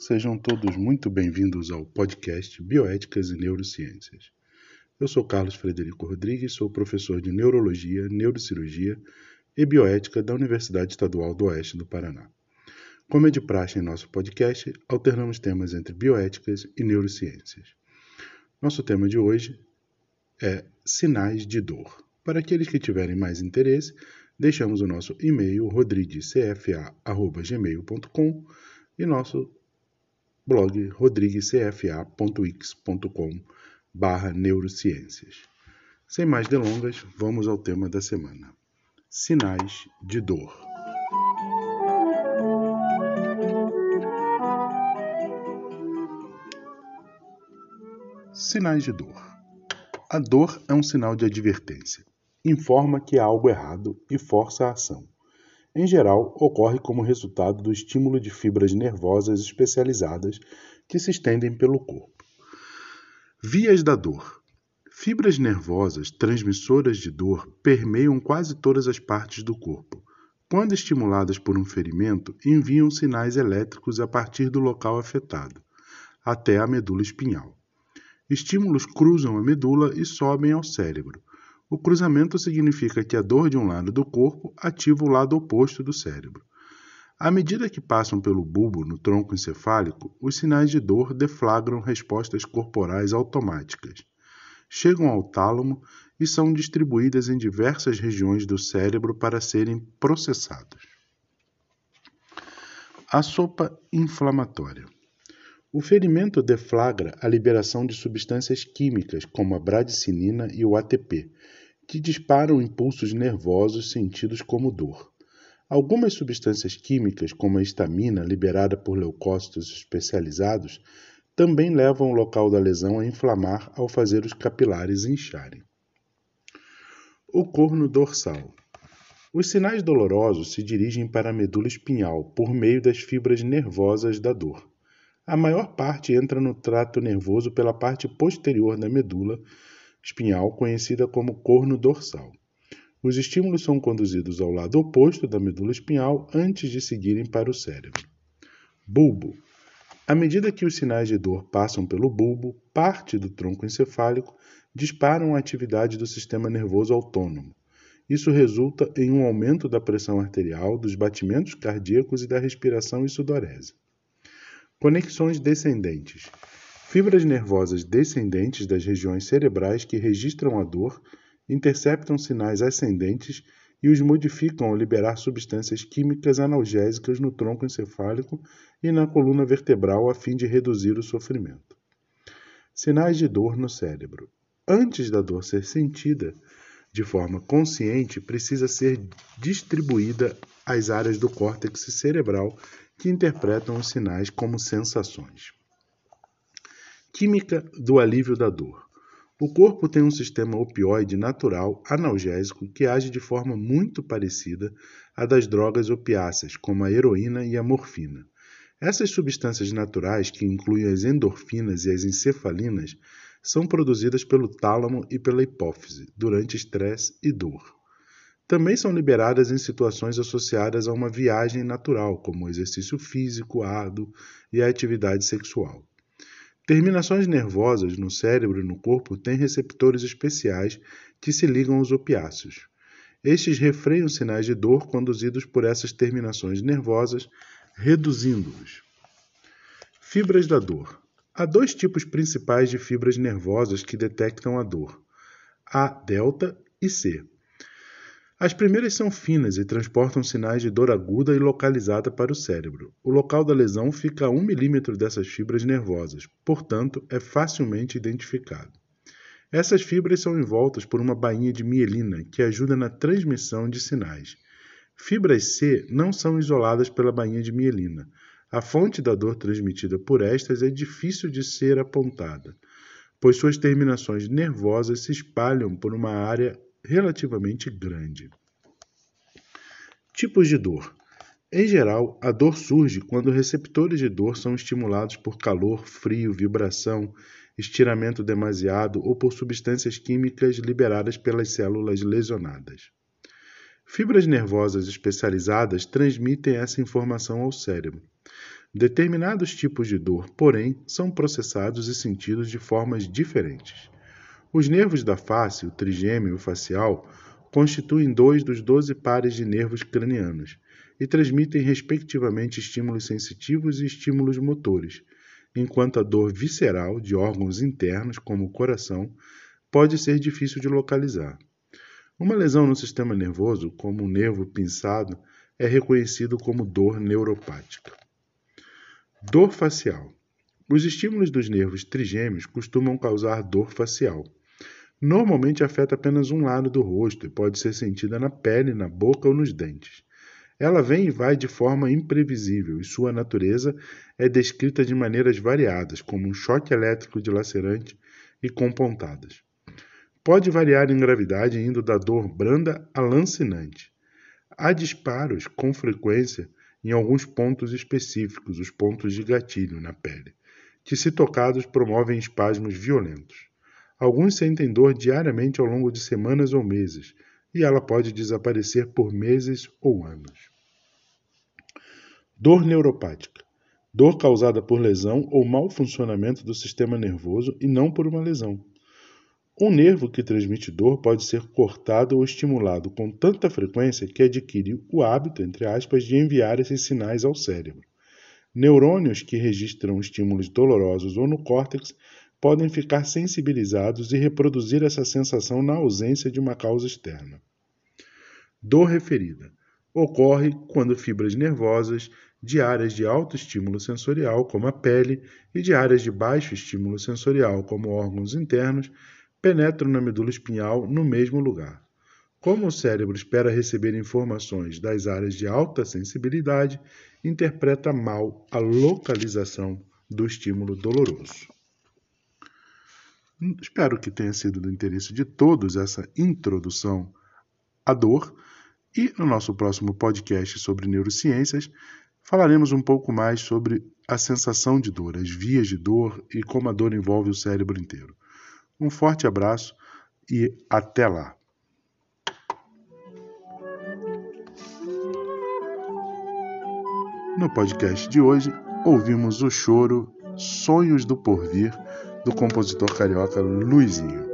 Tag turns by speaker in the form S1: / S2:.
S1: sejam todos muito bem-vindos ao podcast Bioéticas e Neurociências. Eu sou Carlos Frederico Rodrigues, sou professor de Neurologia, Neurocirurgia e Bioética da Universidade Estadual do Oeste do Paraná. Como é de praxe em nosso podcast, alternamos temas entre bioéticas e neurociências. Nosso tema de hoje é sinais de dor. Para aqueles que tiverem mais interesse, deixamos o nosso e-mail rodriguescfa.gmail.com e nosso blog rodriguescfa.x.com barra neurociências. Sem mais delongas, vamos ao tema da semana. Sinais de dor. Sinais de dor. A dor é um sinal de advertência. Informa que há algo errado e força a ação em geral, ocorre como resultado do estímulo de fibras nervosas especializadas que se estendem pelo corpo. Vias da dor. Fibras nervosas transmissoras de dor permeiam quase todas as partes do corpo. Quando estimuladas por um ferimento, enviam sinais elétricos a partir do local afetado, até a medula espinhal. Estímulos cruzam a medula e sobem ao cérebro, o cruzamento significa que a dor de um lado do corpo ativa o lado oposto do cérebro. À medida que passam pelo bulbo no tronco encefálico, os sinais de dor deflagram respostas corporais automáticas. Chegam ao tálamo e são distribuídas em diversas regiões do cérebro para serem processados. A sopa inflamatória. O ferimento deflagra a liberação de substâncias químicas como a bradicinina e o ATP, que disparam impulsos nervosos sentidos como dor. Algumas substâncias químicas, como a histamina, liberada por leucócitos especializados, também levam o local da lesão a inflamar ao fazer os capilares incharem. O corno dorsal. Os sinais dolorosos se dirigem para a medula espinhal por meio das fibras nervosas da dor. A maior parte entra no trato nervoso pela parte posterior da medula, espinhal conhecida como corno dorsal. Os estímulos são conduzidos ao lado oposto da medula espinhal antes de seguirem para o cérebro. Bulbo. À medida que os sinais de dor passam pelo bulbo, parte do tronco encefálico disparam a atividade do sistema nervoso autônomo. Isso resulta em um aumento da pressão arterial, dos batimentos cardíacos e da respiração e sudorese. Conexões descendentes. Fibras nervosas descendentes das regiões cerebrais que registram a dor interceptam sinais ascendentes e os modificam ao liberar substâncias químicas analgésicas no tronco encefálico e na coluna vertebral a fim de reduzir o sofrimento. Sinais de dor no cérebro. Antes da dor ser sentida de forma consciente, precisa ser distribuída às áreas do córtex cerebral que interpretam os sinais como sensações. Química do alívio da dor. O corpo tem um sistema opioide natural analgésico que age de forma muito parecida à das drogas opiáceas, como a heroína e a morfina. Essas substâncias naturais, que incluem as endorfinas e as encefalinas, são produzidas pelo tálamo e pela hipófise durante estresse e dor. Também são liberadas em situações associadas a uma viagem natural, como o exercício físico árduo e a atividade sexual. Terminações nervosas no cérebro e no corpo têm receptores especiais que se ligam aos opiáceos. Estes refreiam sinais de dor conduzidos por essas terminações nervosas, reduzindo-os. Fibras da dor. Há dois tipos principais de fibras nervosas que detectam a dor: A delta e C. As primeiras são finas e transportam sinais de dor aguda e localizada para o cérebro. O local da lesão fica a 1 milímetro dessas fibras nervosas, portanto, é facilmente identificado. Essas fibras são envoltas por uma bainha de mielina que ajuda na transmissão de sinais. Fibras C não são isoladas pela bainha de mielina. A fonte da dor transmitida por estas é difícil de ser apontada, pois suas terminações nervosas se espalham por uma área relativamente grande. Tipos de dor. Em geral, a dor surge quando receptores de dor são estimulados por calor, frio, vibração, estiramento demasiado ou por substâncias químicas liberadas pelas células lesionadas. Fibras nervosas especializadas transmitem essa informação ao cérebro. Determinados tipos de dor, porém, são processados e sentidos de formas diferentes. Os nervos da face, o trigêmeo facial, constituem dois dos doze pares de nervos cranianos e transmitem respectivamente estímulos sensitivos e estímulos motores, enquanto a dor visceral de órgãos internos, como o coração, pode ser difícil de localizar. Uma lesão no sistema nervoso, como um nervo pinçado, é reconhecido como dor neuropática. Dor facial. Os estímulos dos nervos trigêmeos costumam causar dor facial. Normalmente afeta apenas um lado do rosto e pode ser sentida na pele, na boca ou nos dentes. Ela vem e vai de forma imprevisível e sua natureza é descrita de maneiras variadas, como um choque elétrico dilacerante e com pontadas. Pode variar em gravidade, indo da dor branda a lancinante. Há disparos com frequência em alguns pontos específicos, os pontos de gatilho na pele, que, se tocados, promovem espasmos violentos. Alguns sentem dor diariamente ao longo de semanas ou meses, e ela pode desaparecer por meses ou anos. Dor neuropática. Dor causada por lesão ou mau funcionamento do sistema nervoso e não por uma lesão. Um nervo que transmite dor pode ser cortado ou estimulado com tanta frequência que adquire o hábito, entre aspas, de enviar esses sinais ao cérebro. Neurônios que registram estímulos dolorosos ou no córtex podem ficar sensibilizados e reproduzir essa sensação na ausência de uma causa externa. Dor referida ocorre quando fibras nervosas de áreas de alto estímulo sensorial, como a pele, e de áreas de baixo estímulo sensorial, como órgãos internos, penetram na medula espinhal no mesmo lugar. Como o cérebro espera receber informações das áreas de alta sensibilidade, interpreta mal a localização do estímulo doloroso. Espero que tenha sido do interesse de todos essa introdução à dor. E no nosso próximo podcast sobre neurociências, falaremos um pouco mais sobre a sensação de dor, as vias de dor e como a dor envolve o cérebro inteiro. Um forte abraço e até lá! No podcast de hoje, ouvimos o choro Sonhos do Porvir do compositor carioca Luizinho.